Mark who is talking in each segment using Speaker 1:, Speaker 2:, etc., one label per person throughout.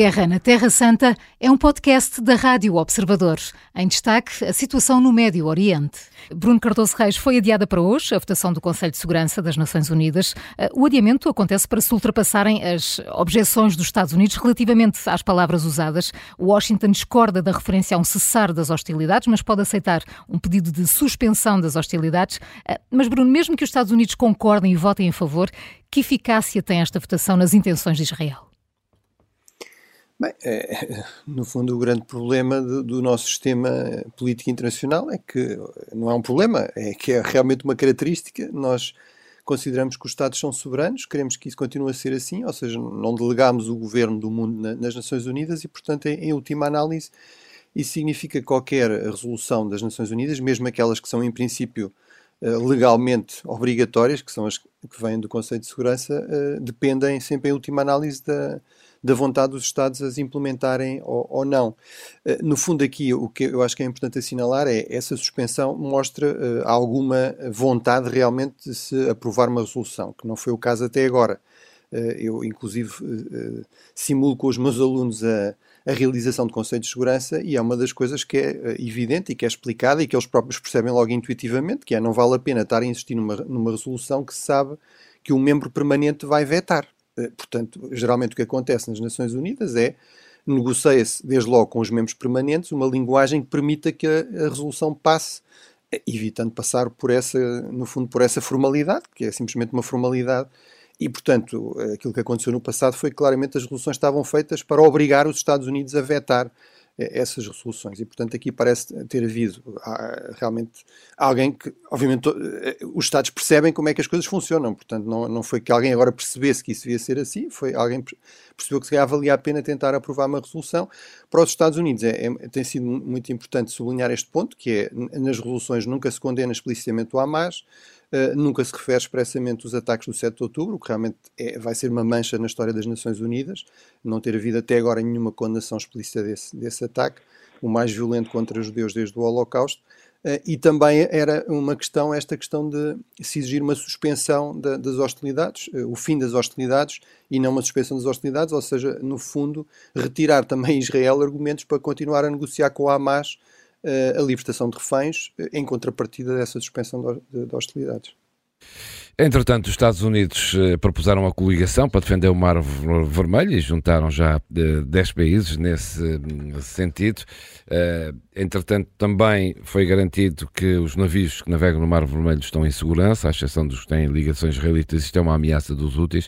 Speaker 1: Guerra na Terra Santa é um podcast da Rádio Observador. Em destaque, a situação no Médio Oriente. Bruno Cardoso Reis foi adiada para hoje a votação do Conselho de Segurança das Nações Unidas. Eh, o adiamento acontece para se ultrapassarem as objeções dos Estados Unidos relativamente às palavras usadas. Washington discorda da referência a um cessar das hostilidades, mas pode aceitar um pedido de suspensão das hostilidades. Eh, mas, Bruno, mesmo que os Estados Unidos concordem e votem em favor, que eficácia tem esta votação nas intenções de Israel?
Speaker 2: Bem, é, no fundo, o grande problema do, do, nosso sistema político internacional é que não é um problema, é que é realmente uma característica. Nós consideramos que os Estados são soberanos, queremos que isso continue a ser assim, ou seja, não delegamos o governo do mundo na, nas Nações Unidas e, portanto, em, em última análise, isso significa que qualquer resolução das Nações Unidas, mesmo aquelas que são, em princípio, eh, legalmente obrigatórias, que são as que vêm do Conselho de Segurança, eh, dependem sempre, em última análise, da da vontade dos Estados as implementarem ou, ou, não. Eh, no fundo, aqui o que eu acho que é importante assinalar é essa suspensão mostra uh, alguma vontade realmente de se aprovar uma resolução, que não foi o caso até agora. Uh, eu, inclusive, simulo com os meus alunos a, a realização do Conselho de Segurança e é uma das coisas que é evidente e que é explicada e que eles próprios percebem logo intuitivamente, que é não vale a pena estar a insistir numa, numa resolução que se sabe que o membro permanente vai vetar. Eh, portanto, geralmente o que acontece nas Nações Unidas é negocia-se desde logo com os membros permanentes uma linguagem que permita que a, a, resolução passe, eh, evitando passar por essa, no fundo, por essa formalidade, que é simplesmente uma formalidade. E, portanto, aquilo que aconteceu no passado foi que claramente as resoluções estavam feitas para obrigar os Estados Unidos a vetar eh, essas resoluções. E, portanto, aqui parece ter havido há, realmente alguém que, obviamente, eh, os Estados percebem como é que as coisas funcionam. Portanto, não, não foi que alguém agora percebesse que isso devia ser assim, foi alguém percebeu que se valia a pena tentar aprovar uma resolução. Para os Estados Unidos é, é, tem sido muito importante sublinhar este ponto, que é, nas resoluções nunca se condena explicitamente o Hamas, Uh, nunca se refere expressamente os ataques do 7 de outubro, o que realmente é, vai ser uma mancha na história das Nações Unidas, não ter havido até agora nenhuma condenação explícita desse, desse ataque, o mais violento contra os judeus desde o Holocausto. Uh, e também era uma questão, esta questão de se exigir uma suspensão da, das hostilidades, uh, o fim das hostilidades e não uma suspensão das hostilidades, ou seja, no fundo, retirar também Israel argumentos para continuar a negociar com o Hamas a libertação de reféns uh, em contrapartida dessa suspensão de hostilidades.
Speaker 3: Entretanto, os Estados Unidos eh, propuseram uma coligação para defender o Mar Vermelho e juntaram já 10 países nesse sentido. entretanto, também foi garantido que os navios que navegam no Mar Vermelho estão em segurança, à exceção dos que têm ligações israelitas. Isto é uma ameaça dos úteis.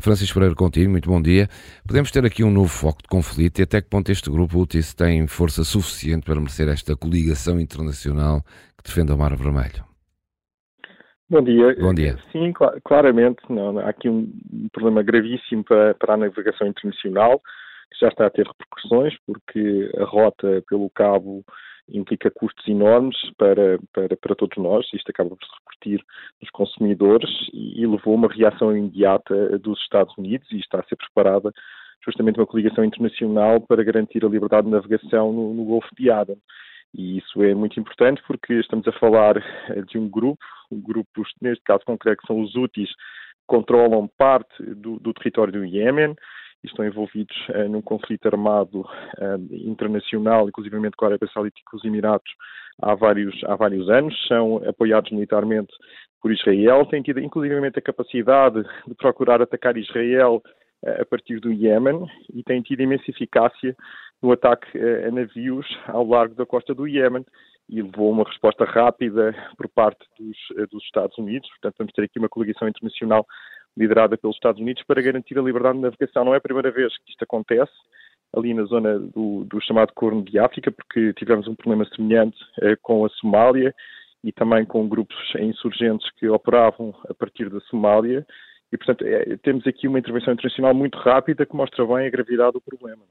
Speaker 3: Francisco Pereira, contigo, muito bom dia. Podemos ter aqui um novo foco de conflito e até que ponto este grupo úteis tem força suficiente para merecer esta coligação internacional que defende o Mar Vermelho?
Speaker 4: Bom dia.
Speaker 3: Bom dia.
Speaker 4: Sim, cl claramente, não, há aqui um problema gravíssimo para, para, a navegação internacional, que já está a ter repercussões, porque a rota pelo cabo implica custos enormes para, para, para todos nós, isto acaba por se repercutir nos consumidores e, e levou a uma reação imediata dos Estados Unidos e está a ser preparada justamente uma coligação internacional para garantir a liberdade de navegação no, no Golfo de Aden. E isso é muito importante porque estamos a falar eh, de um grupo, um grupo, neste caso concreto, que são os Houthis, que controlam parte do, do território do Iêmen e estão envolvidos uh, num conflito armado uh, internacional, inclusive com a Arábia Saudita e com os Emiratos, há vários, há vários anos. São apoiados militarmente por Israel, têm tido inclusive a capacidade de procurar atacar Israel a partir do Iêmen e têm tido imensa eficácia no ataque a navios ao largo da costa do Iémen e levou uma resposta rápida por parte dos, eh, dos, Estados Unidos. Portanto, vamos ter aqui uma coligação internacional liderada pelos Estados Unidos para garantir a liberdade de navegação. Não é a primeira vez que isto acontece ali na zona do, do chamado Corno de África, porque tivemos um problema semelhante eh, com a Somália e também com grupos insurgentes que operavam a partir da Somália. E, portanto, é, temos aqui uma intervenção internacional muito rápida que mostra bem a gravidade do problema.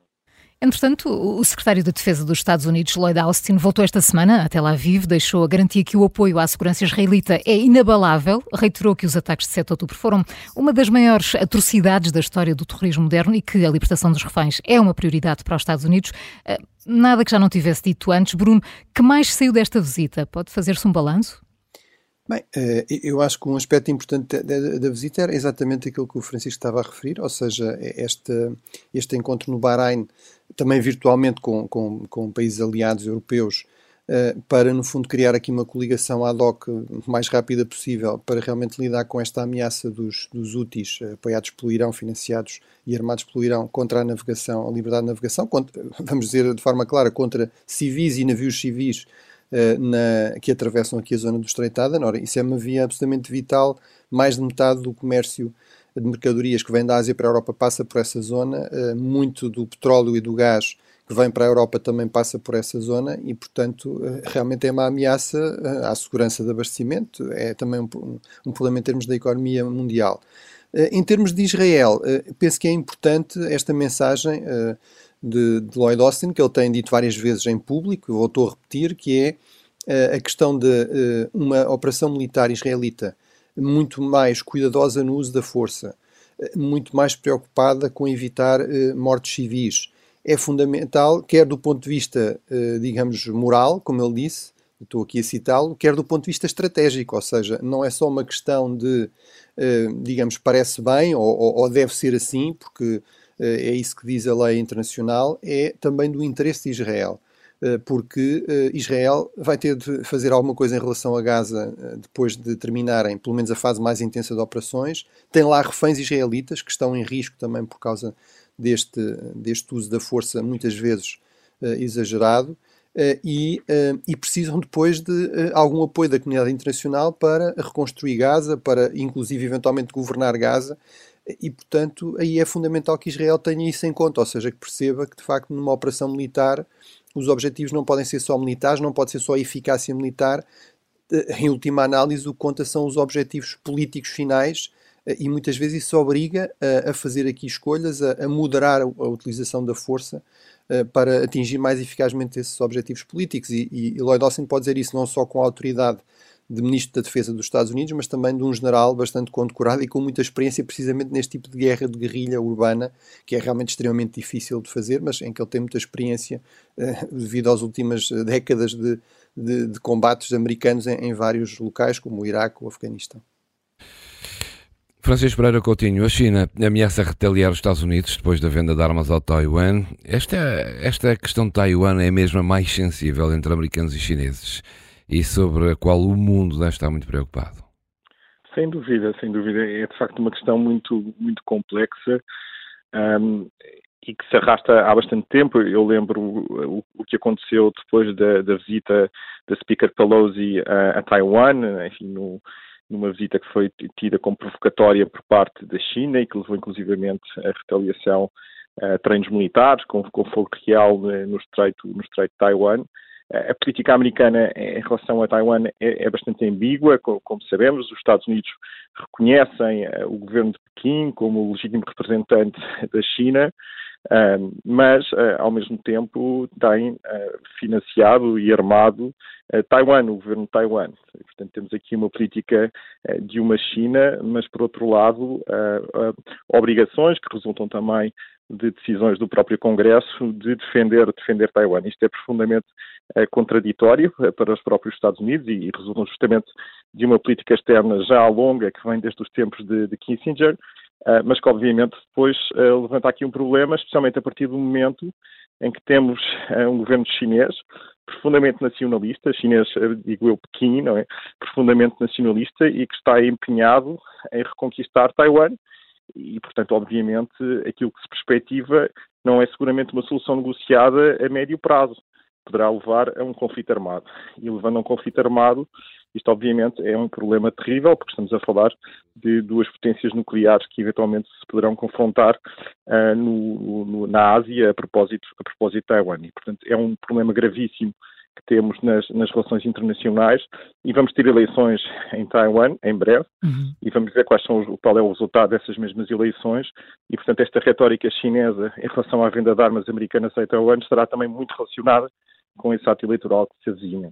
Speaker 1: Entretanto, o secretário de Defesa dos Estados Unidos, Lloyd Austin, voltou esta semana a Tel Aviv, deixou a garantia que o apoio à segurança israelita é inabalável, reiterou que os ataques de 7 de outubro foram uma das maiores atrocidades da história do terrorismo moderno e que a libertação dos reféns é uma prioridade para os Estados Unidos. Eh, nada que já não tivesse dito antes. Bruno, que mais saiu desta visita? Pode fazer-se um balanço?
Speaker 2: Bem, eh, eu acho que um aspecto importante da, visita era exatamente aquilo que o Francisco estava a referir, ou seja, este, este encontro no Bahrein, também virtualmente com, com, com países aliados europeus, eh, para, no fundo, criar aqui uma coligação ad hoc mais rápida possível para realmente lidar com esta ameaça dos, dos úteis apoiados pelo Irão, financiados e armados pelo Irão contra a navegação, a liberdade de navegação, contra, vamos dizer de forma clara, contra civis e navios civis eh, na, que atravessam aqui a zona do Estreito. Isso é uma via absolutamente vital. Mais de metade do comércio de mercadorias que vem da Ásia para a Europa passa por essa zona. Uh, muito do petróleo e do gás que vem para a Europa também passa por essa zona e, portanto, uh, realmente é uma ameaça à segurança de abastecimento. É também um, um problema em termos da economia mundial. em termos de Israel, penso que é importante esta mensagem de, de, Lloyd Austin, que ele tem dito várias vezes em público, eu voltou a repetir, que é uh, a questão de uh, uma operação militar israelita muito mais cuidadosa no uso da força, uh, muito mais preocupada com evitar mortes civis. É fundamental, quer do ponto de vista, digamos, moral, como ele disse, estou aqui a citá-lo, quer do ponto de vista estratégico, ou seja, não é só uma questão de, digamos, parece bem ou, ou deve ser assim, porque eh, é isso que diz a lei internacional, é também do interesse de Israel eh, porque eh, Israel vai ter de fazer alguma coisa em relação a Gaza depois de terminarem, pelo menos, a fase mais intensa de operações. Tem lá reféns israelitas que estão em risco também por causa deste, deste uso da força, muitas vezes exagerado, e, e precisam depois de algum apoio da comunidade internacional para reconstruir Gaza, para inclusive eventualmente governar Gaza e, portanto, aí é fundamental que Israel tenha isso em conta, ou seja, que perceba que, de facto, numa operação militar, os objetivos não podem ser só militares, não pode ser só eficácia militar. Eh, em última análise, o que conta são os objetivos políticos finais eh, e muitas vezes isso obriga a, a fazer aqui escolhas, a, a moderar a, utilização da força uh, para atingir mais eficazmente esses objetivos políticos. E, e Lloyd Austin pode dizer isso não só com a autoridade de Ministro da Defesa dos Estados Unidos, mas também de um general bastante condecorado e com muita experiência precisamente neste tipo de guerra de guerrilha urbana, que é realmente extremamente difícil de fazer, mas em que ele tem muita experiência uh, devido às últimas décadas de, de, de combates americanos em, em, vários locais, como o Iraque ou o Afeganistão.
Speaker 3: Francisco Pereira Coutinho, a China ameaça retaliar os Estados Unidos depois da venda de armas ao Taiwan. Esta, esta questão de Taiwan é a mesma mais sensível entre americanos e chineses e sobre a qual o mundo deve estar muito preocupado.
Speaker 4: Sem dúvida, sem dúvida. É de facto uma questão muito, muito complexa um, e que se arrasta há bastante tempo. Eu lembro o, o que aconteceu depois da, da, visita da Speaker Pelosi a, a Taiwan, enfim, no, numa visita que foi tida como provocatória por parte da China e que levou inclusivamente a retaliação a treinos militares com, com fogo real no estreito, no estreito de Taiwan. A política americana em relação a Taiwan é, é bastante ambígua, como, sabemos. Os Estados Unidos reconhecem uh, o governo de Pequim como o legítimo representante da China, mas, uh, ao mesmo tempo, tem financiado e armado Taiwan, o governo de Taiwan. Portanto, temos aqui uma política de uma China, mas, por outro lado, obrigações que resultam também de decisões do próprio Congresso de defender, defender Taiwan. Isto é profundamente é, contraditório é, para os próprios Estados Unidos e, e resultam justamente de uma política externa já longa que vem desde os tempos de, de Kissinger, uh, mas que obviamente depois levanta aqui um problema, especialmente a partir do momento em que temos um governo chinês profundamente nacionalista, chinês, digo eu, Pequim, não é? Profundamente nacionalista e que está empenhado em reconquistar Taiwan e, portanto, obviamente, aquilo que se perspectiva não é seguramente uma solução negociada a médio prazo. Poderá levar a um conflito armado. E levando a um conflito armado, isto obviamente é um problema terrível, porque estamos a falar de duas potências nucleares que eventualmente se poderão confrontar uh, no, no, na Ásia a propósito, a propósito de Taiwan. E, portanto, é um problema gravíssimo que temos nas, nas, relações internacionais e vamos ter eleições em Taiwan em breve uhum. e vamos ver quais são, qual é o resultado dessas mesmas eleições e, portanto, esta retórica chinesa em relação à venda de armas americanas a Taiwan estará também muito relacionada com esse ato eleitoral que se avizinha.